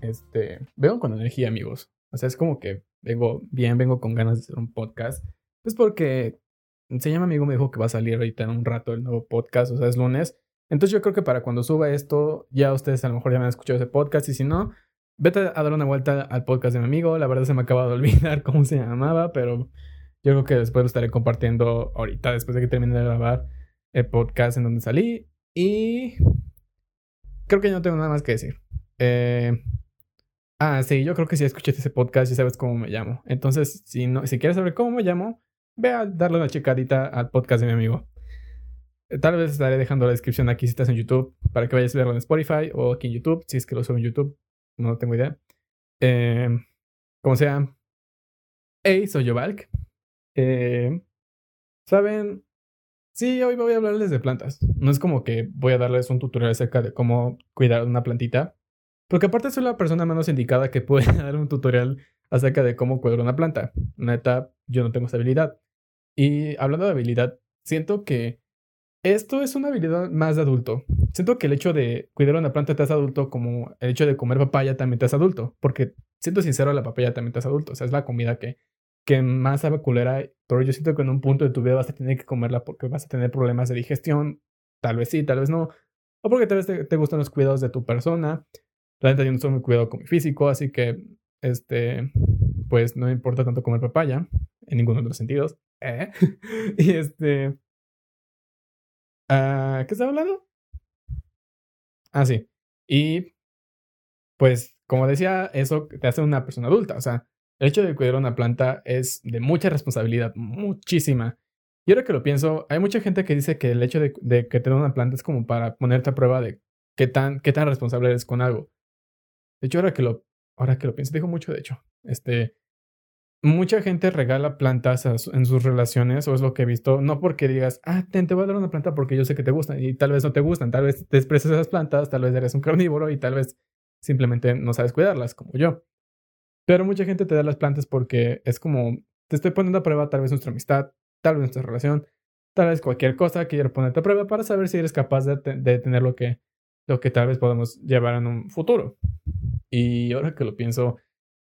este, vengo con energía, amigos. O sea, es como que vengo bien, vengo con ganas de hacer un podcast. Pues porque se llama amigo me dijo que va a salir ahorita en un rato el nuevo podcast, o sea, es lunes. Entonces yo creo que para cuando suba esto, ya ustedes a lo mejor ya me han escuchado ese podcast y si no, vete a dar una vuelta al podcast de mi amigo. La verdad se me acaba de olvidar cómo se llamaba, pero yo creo que después lo estaré compartiendo ahorita, después de que termine de grabar el podcast en donde salí. Y creo que ya no tengo nada más que decir. Eh, ah, sí, yo creo que si escuchaste ese podcast ya sabes cómo me llamo. Entonces, si, no, si quieres saber cómo me llamo, ve a darle una checadita al podcast de mi amigo. Eh, tal vez estaré dejando la descripción aquí si estás en YouTube para que vayas a verlo en Spotify o aquí en YouTube, si es que lo subo en YouTube. No tengo idea. Eh, como sea. Hey, soy yo, Valk. Eh, ¿Saben? Sí, hoy voy a hablarles de plantas. No es como que voy a darles un tutorial acerca de cómo cuidar una plantita. Porque aparte soy la persona menos indicada que puede dar un tutorial acerca de cómo cuidar una planta. Neta, yo no tengo esa habilidad. Y hablando de habilidad, siento que esto es una habilidad más de adulto. Siento que el hecho de cuidar una planta te hace adulto como el hecho de comer papaya también te hace adulto. Porque, siento sincero, la papaya también te hace adulto. O sea, es la comida que, que más sabe culera. Pero yo siento que en un punto de tu vida vas a tener que comerla porque vas a tener problemas de digestión. Tal vez sí, tal vez no. O porque tal vez te, gustan los cuidados de tu persona. La neta, yo no soy muy cuidado con mi físico, así que, este, pues no me importa tanto comer papaya en ninguno de los sentidos. ¿Eh? y este. Uh, ¿Qué estaba hablando? Ah, sí. Y pues, como decía, eso te hace una persona adulta. O sea, el hecho de cuidar una planta es de mucha responsabilidad, muchísima. Y ahora que lo pienso, hay mucha gente que dice que el hecho de, de que te una planta es como para ponerte a prueba de qué tan, qué tan responsable eres con algo. De hecho, ahora que lo, ahora que lo pienso, digo mucho, de hecho. Este, mucha gente regala plantas en sus relaciones, o es lo que he visto, no porque digas, ah, te, voy a dar una planta porque yo sé que te gustan, y tal vez no te gustan, tal vez desprecias esas plantas, tal vez eres un carnívoro y tal vez simplemente no sabes cuidarlas, como yo. Pero mucha gente te da las plantas porque es como, te estoy poniendo a prueba tal vez nuestra amistad, tal vez nuestra relación, tal vez cualquier cosa que quiero ponerte a prueba para saber si eres capaz de, de tener lo que, lo que tal vez podemos llevar en un futuro. Y ahora que lo pienso,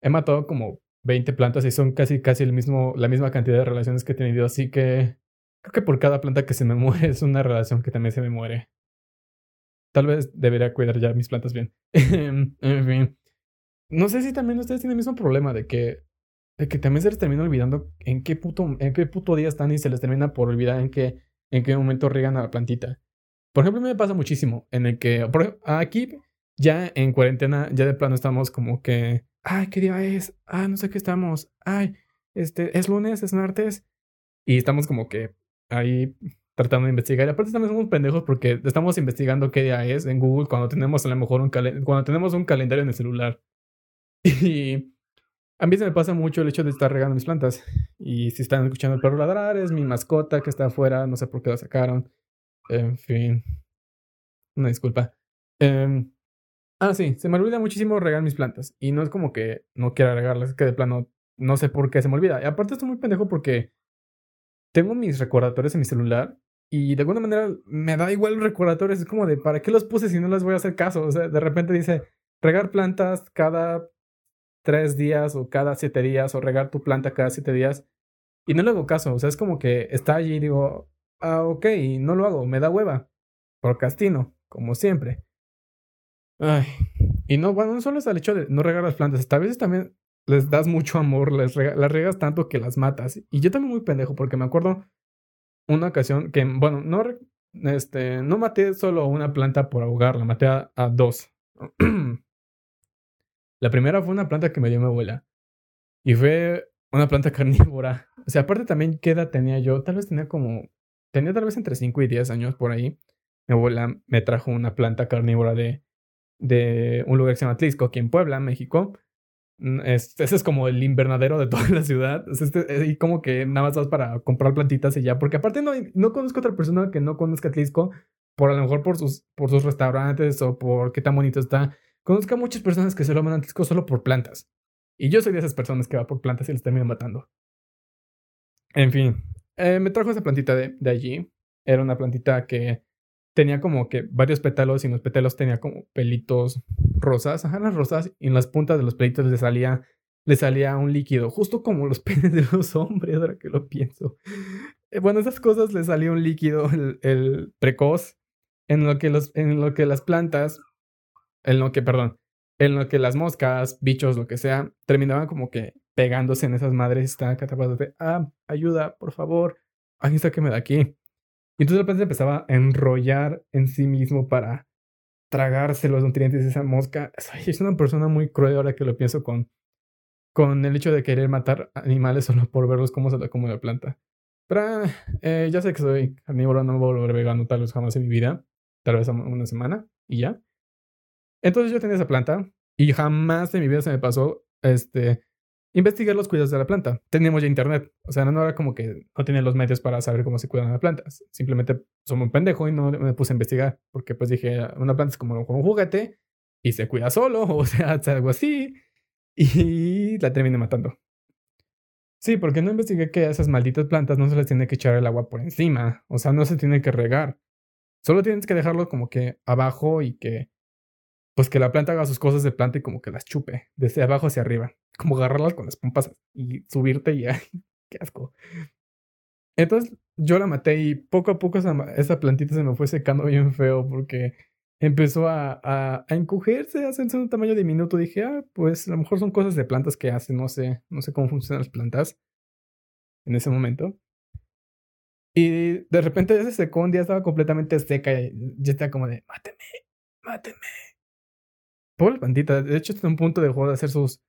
he matado como 20 plantas y son casi, casi el mismo, la misma cantidad de relaciones que he tenido. Así que creo que por cada planta que se me muere es una relación que también se me muere. Tal vez debería cuidar ya mis plantas bien. en fin. No sé si también ustedes tienen el mismo problema de que, de que también se les termina olvidando en qué puto, en qué puto día están y se les termina por olvidar en qué, en qué momento riegan a la plantita. Por ejemplo, me pasa muchísimo en el que por, aquí ya en cuarentena, ya de plano estamos como que ay, ¿qué día es? Ah, no sé qué estamos. Ay, este, es lunes, es martes. Y estamos como que ahí tratando de investigar. Y aparte también somos pendejos porque estamos investigando qué día es en Google cuando tenemos a lo mejor un, cuando tenemos un calendario en el celular. Y a mí se me pasa mucho el hecho de estar regando mis plantas. Y si están escuchando el perro ladrar, es mi mascota que está afuera, no sé por qué la sacaron. En fin. Una disculpa. Eh, Ah, sí, se me olvida muchísimo regar mis plantas. Y no es como que no quiera regarlas, es que de plano no sé por qué se me olvida. Y aparte estoy muy pendejo porque tengo mis recordatorios en mi celular y de alguna manera me da igual los recordatorios. Es como de, ¿para qué los puse si no les voy a hacer caso? O sea, de repente dice, regar plantas cada tres días o cada siete días o regar tu planta cada siete días. Y no le hago caso. O sea, es como que está allí y digo, ah, ok, no lo hago, me da hueva. Procrastino, como siempre. Ay. Y no, bueno, no solo es el hecho de no regar las plantas, a veces también les das mucho amor, les las regas tanto que las matas. Y yo también muy pendejo, porque me acuerdo una ocasión que, bueno, no, este, no maté solo una planta por ahogarla, maté a, a dos. la primera fue una planta que me dio mi abuela. Y fue una planta carnívora. O sea, aparte también, ¿qué edad tenía yo? Tal vez tenía como, tenía tal vez entre 5 y 10 años por ahí. Mi abuela me trajo una planta carnívora de de un lugar que se llama Tlisco, aquí en Puebla, México. Mm, ese es como el invernadero de toda la ciudad. Este, y como que nada más vas para comprar plantitas y ya. Porque aparte no, no conozco otra persona que no conozca Tlisco, por a lo mejor por sus, por sus restaurantes o por qué tan bonito está. Conozco a muchas personas que se lo mandan a Tlisco solo por plantas. Y yo soy de esas personas que va por plantas y les terminan matando. En fin, eh, me trajo esa plantita de, de allí. Era una plantita que tenía como que varios pétalos y en los pétalos tenía como pelitos rosas, ajá, las rosas, y en las puntas de los pelitos le salía, le salía un líquido, justo como los penes de los hombres, ahora que lo pienso. Eh, bueno, esas cosas le salía un líquido, el, precoz, en lo, que los, en lo que las plantas, en lo que, perdón, en lo que las moscas, bichos, lo que sea, terminaban como que pegándose en esas madres, estaban catapadas de, ah, ayuda, por favor, alguien sáqueme de aquí. Y entonces de repente empezaba a enrollar en sí mismo para tragarse los nutrientes de esa mosca. Es una persona muy cruel ahora que lo pienso con, con el hecho de querer matar animales solo por verlos cómo se la come la planta. Pero eh, ya sé que soy carnívoro, no me voy a volver vegano tal vez jamás en mi vida. Tal vez una semana y ya. Entonces yo tenía esa planta y jamás en mi vida se me pasó este investigar los cuidados de la planta. Teníamos ya internet, o sea, no era como que no tenía los medios para saber cómo se cuidan las plantas. Simplemente soy un pendejo y no me puse a investigar, porque pues dije, una planta es como un juguete y se cuida solo, o sea, algo así, y la terminé matando. Sí, porque no investigué que a esas malditas plantas no se les tiene que echar el agua por encima, o sea, no se tiene que regar. Solo tienes que dejarlo como que abajo y que pues que la planta haga sus cosas de planta y como que las chupe desde abajo hacia arriba como agarrarlas con las pompas y subirte y ay, qué asco. Entonces yo la maté y poco a poco esa, plantita se me fue secando bien feo porque empezó a, a, a encogerse, a hacerse un tamaño diminuto. Dije, ah, pues a lo mejor son cosas de plantas que hacen, no sé, no sé cómo funcionan las plantas en ese momento. Y de repente ya se secó, un día estaba completamente seca y ya estaba como de, máteme, máteme. Pobre plantita, de hecho, hasta un punto dejó de hacer sus,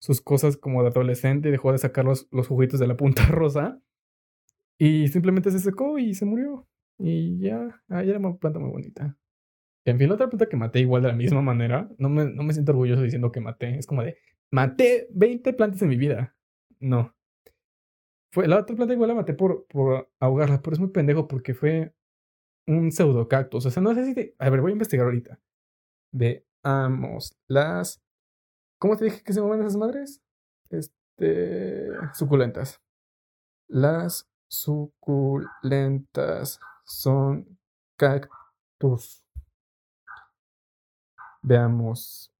sus cosas como de adolescente y dejó de sacar los, los juguitos de la punta rosa. Y simplemente se secó y se murió. Y ya, ah, ya era una planta muy bonita. En fin, la otra planta que maté igual de la misma manera, no me, no me siento orgulloso diciendo que maté. Es como de, maté 20 plantas en mi vida. No. Fue, la otra planta igual la maté por, por ahogarla, pero es muy pendejo porque fue un pseudocactus. O sea, no sé si... a ver, voy a investigar ahorita. Veamos las ¿Cómo te dije que se mueven esas madres? Este. Suculentas. Las suculentas son cactus. Veamos.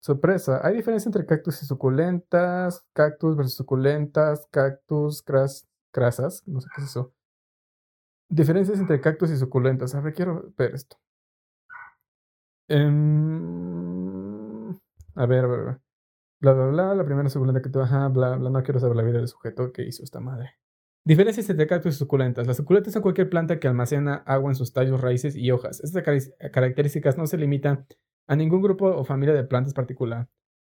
Sorpresa. Hay diferencia entre cactus y suculentas. Cactus versus suculentas. Cactus, cras, crasas. No sé qué es eso. Diferencias entre cactus y suculentas. A ver, quiero ver esto. Em, a ver, a ver, Bla, bla, bla. La primera suculenta que tú, ajá, bla, bla. No quiero saber la vida del sujeto que hizo esta madre. Diferencias entre cactus y suculentas. Las suculentas son cualquier planta que almacena agua en sus tallos, raíces y hojas. Estas características no se limitan a ningún grupo o familia de plantas particular.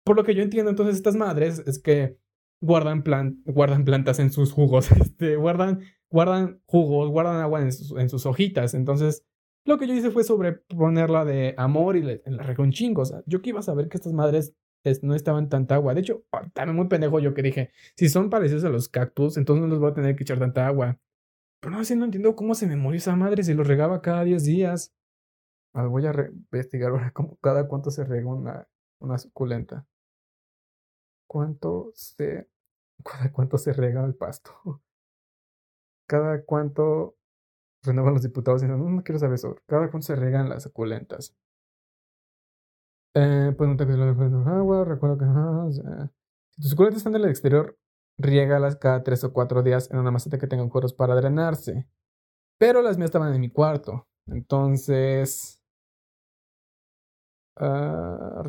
Por lo que yo entiendo, entonces, estas madres es que guardan, guardan plantas en sus jugos, este, guardan, guardan jugos, guardan agua en sus, en sus hojitas. Entonces, lo que yo hice fue sobreponerla de amor y le, la un chingo. O sea, yo que iba a saber que estas madres no estaban tanta agua. De hecho, ah, también muy pendejo yo que dije, si son parecidos a los cactus, entonces no les voy a tener que echar tanta agua. Pero no sé, no entiendo cómo se me murió esa madre si lo regaba cada 10 días. Ah, voy a investigar ahora cómo, cada cuánto se rega una, una suculenta. ¿Cuánto se, cada cuánto se rega el pasto? Cada cuánto renuevan los diputados y no, no quiero saber eso. Cada cuánto se regan las suculentas. Eh, pues no te agua, recuerdo que... si tus suculentas están en el exterior, riégalas cada tres o cuatro días en una maceta que tenga cueros para drenarse. Pero las mías estaban en mi cuarto. Entonces... Uh,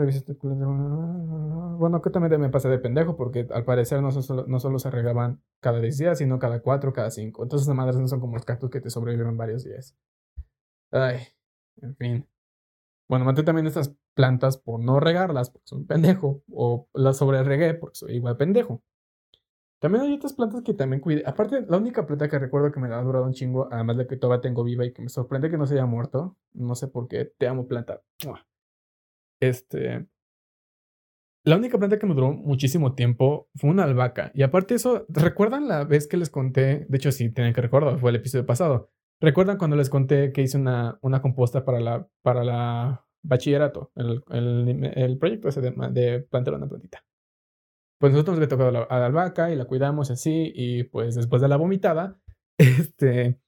bueno, que también me pasé de pendejo porque al parecer no solo, no solo se regaban cada 10 días, sino cada 4 cada 5. Entonces las madres no son como los cactus que te sobreviven varios días. Ay, en fin. Bueno, maté también estas plantas por no regarlas porque soy un pendejo. O las sobre regué porque soy igual pendejo. También hay otras plantas que también cuidé. Aparte, la única planta que recuerdo que me ha durado un chingo, además de que todavía tengo viva y que me sorprende que no se haya muerto. No sé por qué. Te amo, planta. Este. La única planta que me duró muchísimo tiempo fue una albahaca. Y aparte eso, ¿recuerdan la vez que les conté? De hecho, sí, tienen que recordar, fue el episodio pasado. ¿Recuerdan cuando les conté que hice una, una composta para la, para la bachillerato? El, el, proyecto ese de, plantar una plantita. Pues nosotros le tocado a la albahaca y la cuidamos así. Y pues después de la vomitada, este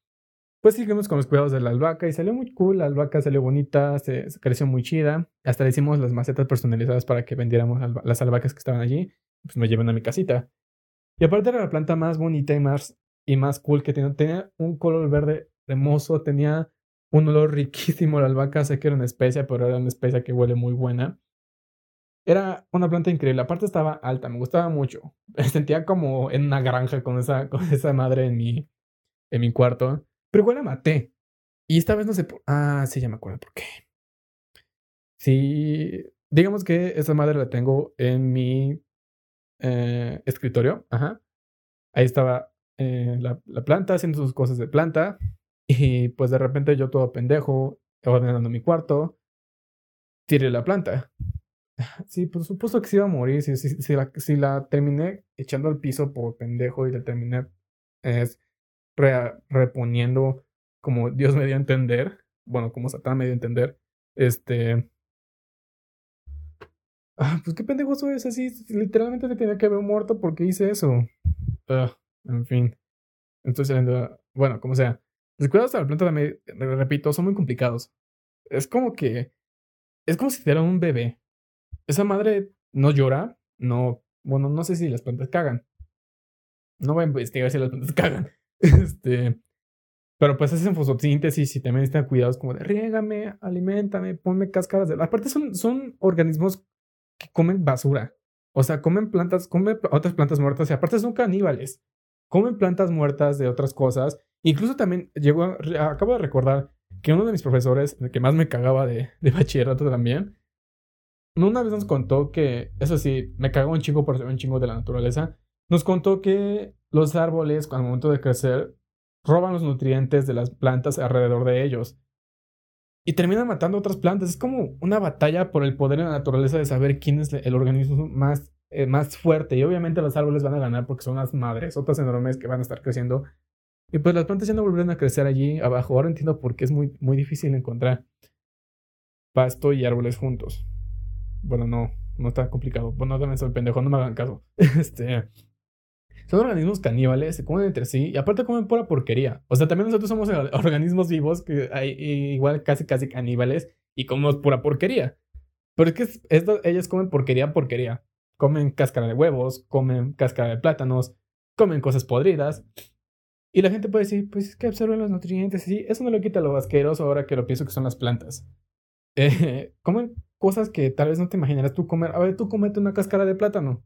pues seguimos con los cuidados de la albahaca y salió muy cool. La albahaca salió bonita, se, creció muy chida. Hasta le hicimos las macetas personalizadas para que vendiéramos las albahacas que estaban allí. Pues me llevan a mi casita. Y aparte era la planta más bonita y más, y más cool que tenía. Tenía un color verde hermoso, tenía un olor riquísimo la albahaca. Sé que era una especia, pero era una especia que huele muy buena. Era una planta increíble. Aparte estaba alta, me gustaba mucho. Me sentía como en una granja con esa, con esa madre en mi, en mi cuarto. Pero igual la maté. Y esta vez no sé por... Ah, sí, ya me acuerdo por qué. Sí, digamos que esa madre la tengo en mi eh, escritorio. Ajá. Ahí estaba eh, la, la, planta haciendo sus cosas de planta. Y pues de repente yo todo pendejo, ordenando mi cuarto, tiré la planta. Sí, por supuesto que se iba a morir. Si, si, la, si la terminé echando al piso por pendejo y la terminé es reponiendo como Dios me dio a entender, bueno, como Satán me dio a entender, este... Ah, pues qué pendejo soy, es así, literalmente se tenía que haber muerto porque hice eso. Ah, en fin. Entonces, bueno, como sea. Los cuidados de la planta también, repito, son muy complicados. Es como que... Es como si te un bebé. Esa madre no llora, no... Bueno, no sé si las plantas cagan. No voy a investigar si las plantas cagan. Este, pero pues hacen fotosíntesis y también necesitan cuidados como de riégame, alimentame, ponme cáscaras de... Aparte son, son organismos que comen basura. O sea, comen plantas, comen otras plantas muertas y aparte son caníbales. Comen plantas muertas de otras cosas. Incluso también llegó, acabo de recordar que uno de mis profesores, el que más me cagaba de, de bachillerato también, una vez nos contó que, eso sí, me cagó un chingo por ser un chingo de la naturaleza, nos contó que los árboles, al momento de crecer, roban los nutrientes de las plantas alrededor de ellos. Y terminan matando otras plantas. Es como una batalla por el poder en la naturaleza de saber quién es el organismo más, eh, más fuerte. Y obviamente los árboles van a ganar porque son las madres, otras enormes que van a estar creciendo. Y pues las plantas ya no volverán a crecer allí abajo. Ahora entiendo por qué es muy, muy difícil encontrar pasto y árboles juntos. Bueno, no, no está complicado. Bueno, también soy pendejo, no me hagan caso. Este. Son organismos caníbales, se comen entre sí y aparte comen pura porquería. O sea, también nosotros somos organismos vivos que hay igual casi casi caníbales y comemos pura porquería. Pero es que esto, ellos comen porquería, porquería. Comen cáscara de huevos, comen cáscara de plátanos, comen cosas podridas. Y la gente puede decir, pues es que absorben los nutrientes. Sí, eso no lo quita lo asqueroso ahora que lo pienso que son las plantas. Eh, comen cosas que tal vez no te imaginarás tú comer. A ver, tú comete una cáscara de plátano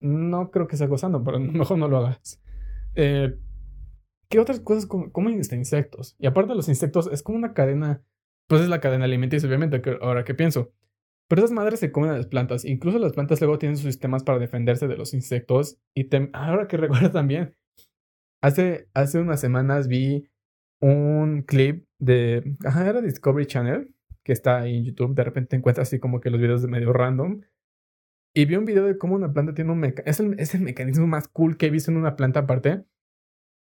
no creo que sea gozando, pero mejor no lo hagas. Eh, ¿Qué otras cosas comen este, insectos? Y aparte de los insectos, es como una cadena, pues es la cadena alimenticia, obviamente, ahora que pienso. Pero esas madres se comen a las plantas. Incluso las plantas luego tienen sus sistemas para defenderse de los insectos. Y ahora que recuerdo también, hace, hace unas semanas vi un clip de, ajá, era Discovery Channel, que está ahí en YouTube. De repente encuentras así como que los videos de medio random. Y vi un video de cómo una planta tiene un mecanismo. Es el, mecanismo más cool que he visto en una planta aparte.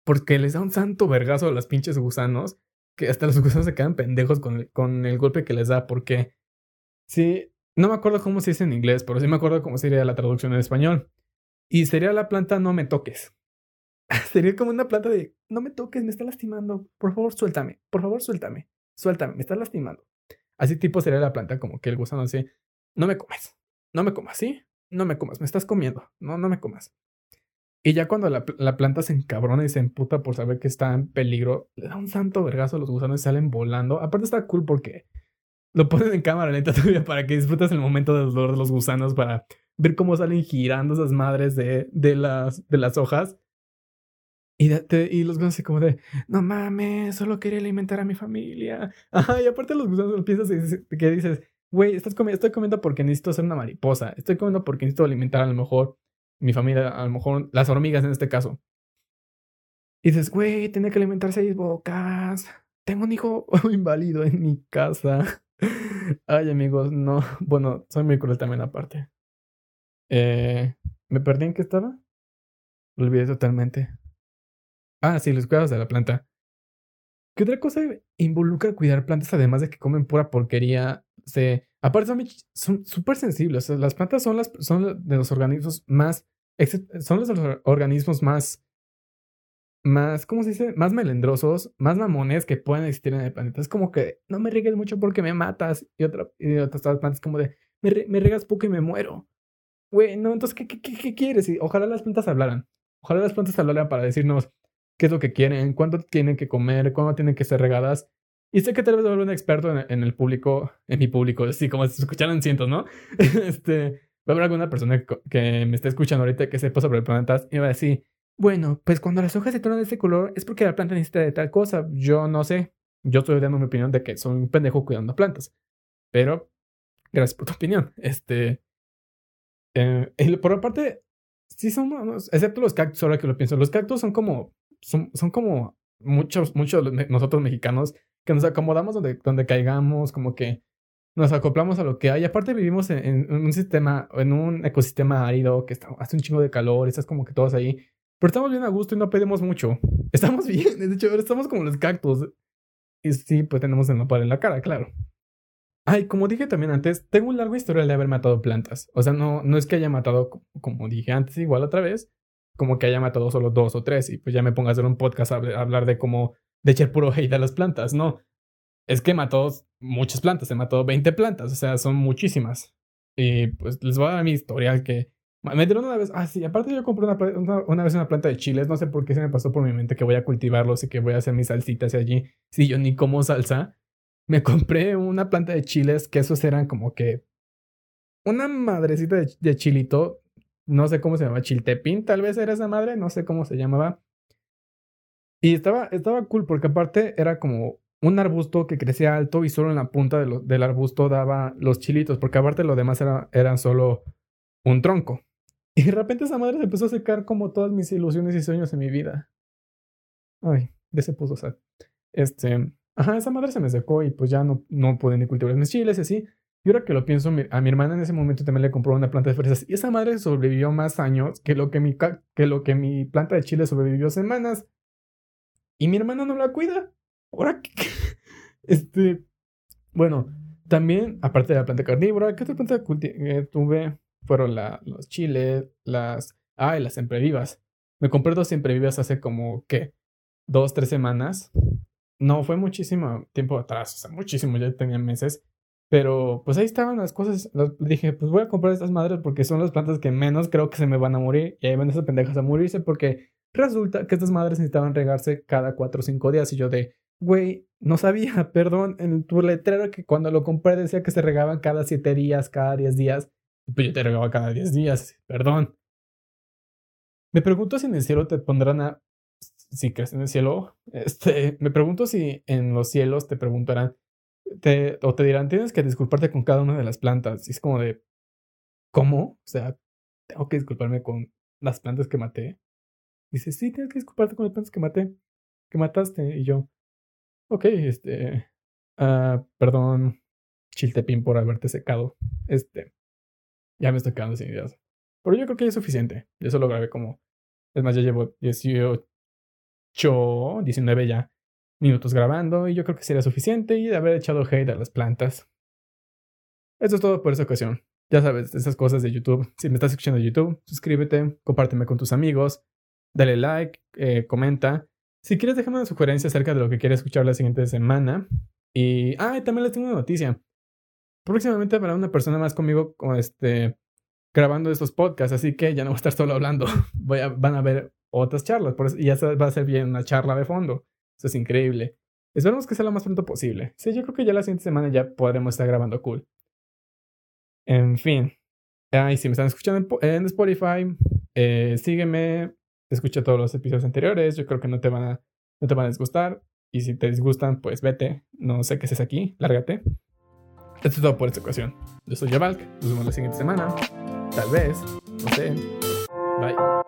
Porque les da un santo vergazo a los pinches gusanos. Que hasta los gusanos se quedan pendejos con el, con el golpe que les da. Porque. Sí. No me acuerdo cómo se dice en inglés, pero sí me acuerdo cómo sería la traducción en español. Y sería la planta no me toques. sería como una planta de no me toques, me está lastimando. Por favor, suéltame. Por favor, suéltame. Suéltame, me estás lastimando. Así tipo sería la planta como que el gusano así, no me comes no me comas, ¿sí? No me comas, me estás comiendo, no, no me comas. Y ya cuando la, planta se encabrona y se emputa por saber que está en peligro, le da un santo vergazo a los gusanos y salen volando. Aparte está cool porque lo ponen en cámara lenta todavía para que disfrutes el momento del dolor de los gusanos, para ver cómo salen girando esas madres de, de, las, de las hojas. Y, y los gusanos así como de, no mames, solo quería alimentar a mi familia. Ajá, y aparte los gusanos piensas que dices, güey, estoy comiendo porque necesito ser una mariposa. Estoy comiendo porque necesito alimentar a lo mejor mi familia, a lo mejor las hormigas en este caso. Y dices, güey, tenía que alimentar seis bocas. Tengo un hijo inválido en mi casa. Ay, amigos, no. Bueno, soy muy cruel también aparte. Eh, ¿Me perdí en qué estaba? Lo olvidé totalmente. Ah, sí, los cuidados de la planta. ¿Qué otra cosa involucra cuidar plantas además de que comen pura porquería? Se, aparte son súper sensibles. las plantas son, las, son de los organismos más... Son los organismos más más, ¿cómo se dice? Más melendrosos, más mamones que pueden existir en el planeta. Es como que no me riegues mucho porque me matas. Y, otra, y otras plantas como de, me, me riegas poco y me muero. Güey, no, entonces, ¿qué, qué, qué, quieres? Y ojalá las plantas hablaran. Ojalá las plantas hablaran para decirnos qué es lo que quieren, cuánto tienen que comer, cuándo tienen que ser regadas. Y sé que tal vez haber un experto en, el público, en mi público, así como se escucharon cientos, ¿no? este, va a haber alguna persona que me esté escuchando ahorita que sepa sobre plantas y va a decir, bueno, pues cuando las hojas se tornan de este color es porque la planta necesita de tal cosa. Yo no sé. Yo estoy dando mi opinión de que soy un pendejo cuidando plantas. Pero, gracias por tu opinión. Este. Eh, por aparte, sí son, excepto los cactus, ahora que lo pienso, los cactus son como, son, son como muchos, muchos nosotros mexicanos que nos acomodamos donde, donde caigamos, como que nos acoplamos a lo que hay. Aparte vivimos en, un sistema, en un ecosistema árido que está, hace un chingo de calor, estás como que todos ahí. Pero estamos bien a gusto y no pedimos mucho. Estamos bien, de hecho, estamos como los cactus. Y sí, pues tenemos el nopal en la cara, claro. Ay, como dije también antes, tengo un largo historial de haber matado plantas. O sea, no, no es que haya matado, como dije antes, igual otra vez, como que haya matado solo dos o tres y pues ya me ponga a hacer un podcast a hablar de cómo, de echar puro hate a las plantas. No, es que mató muchas plantas, se mató 20 plantas, o sea, son muchísimas. Y pues les voy a dar mi historial que me dieron una vez, ah, sí, aparte yo compré una, una, vez una planta de chiles, no sé por qué se me pasó por mi mente que voy a cultivarlos y que voy a hacer mis salsitas y allí. Si yo ni como salsa, me compré una planta de chiles que esos eran como que una madrecita de, chilito, no sé cómo se llama, chiltepín, tal vez era esa madre, no sé cómo se llamaba. Y estaba, estaba cool porque aparte era como un arbusto que crecía alto y solo en la punta del arbusto daba los chilitos, porque aparte lo demás era, eran solo un tronco. Y de repente esa madre se empezó a secar como todas mis ilusiones y sueños en mi vida. Ay, de se puso sad. Este, ajá, esa madre se me secó y pues ya no, no pude ni cultivar mis chiles y así. Y ahora que lo pienso, a mi hermana en ese momento también le compró una planta de fresas y esa madre sobrevivió más años que lo que mi, que lo que mi planta de chile sobrevivió semanas. Y mi hermana no la cuida. Ahora que... Este, bueno, también, aparte de la planta carnívora, ¿qué otra planta eh, tuve? fueron los chiles, las... Ah, las siempre vivas. Me compré dos siempre vivas hace como, ¿qué? Dos, tres semanas. No, fue muchísimo tiempo atrás, o sea, muchísimo, ya tenía meses. Pero pues ahí estaban las cosas. dije, pues voy a comprar estas madres porque son las plantas que menos creo que se me van a morir. Y ahí van esas pendejas a morirse porque resulta que estas madres necesitaban regarse cada cuatro o cinco días. Y yo de, güey, no sabía, perdón, en tu letrero que cuando lo compré decía que se regaban cada siete días, cada diez días. Pues yo te regaba cada 10 días, perdón. Me pregunto si en el cielo te pondrán a... Si crees en el cielo, este, me pregunto si en los cielos te preguntarán o te dirán, tienes que disculparte con cada una de las plantas. Y es como de, ¿cómo? O sea, tengo que disculparme con las plantas que maté. Dice, sí, tienes que disculparte con las plantas que maté, que mataste. Y yo, ok, este, uh, perdón, Chiltepín, por haberte secado. Este, ya me estoy quedando sin ideas. Pero yo creo que ya es suficiente. Yo eso lo grabé como. Es más, ya llevo 18, 19 ya minutos grabando y yo creo que sería suficiente y de haber echado hate a las plantas. Eso es todo por esta ocasión. Ya sabes, esas cosas de YouTube. Si me estás escuchando en YouTube, suscríbete, compárteme con tus amigos, dale like, eh, comenta. Si quieres, déjame una sugerencia acerca de lo que quieres escuchar la siguiente semana. Y, ah, también les tengo una noticia próximamente habrá una persona más conmigo este, grabando estos podcasts, así que ya no voy a estar solo hablando. Voy a, van a ver otras charlas, por eso, y ya va a ser bien una charla de fondo. Eso es increíble. Esperemos que sea lo más pronto posible. Sí, yo creo que ya la siguiente semana ya podremos estar grabando cool. En fin. Ay, si me están escuchando en, Spotify, eh, sígueme, escucha todos los episodios anteriores. Yo creo que no te van a, no te van a disgustar. Y si te disgustan, pues vete. No sé qué haces aquí, lárgate. Esto es todo por esta ocasión. Yo soy Yavalk, nos vemos la siguiente semana. Tal vez, no sé. Bye.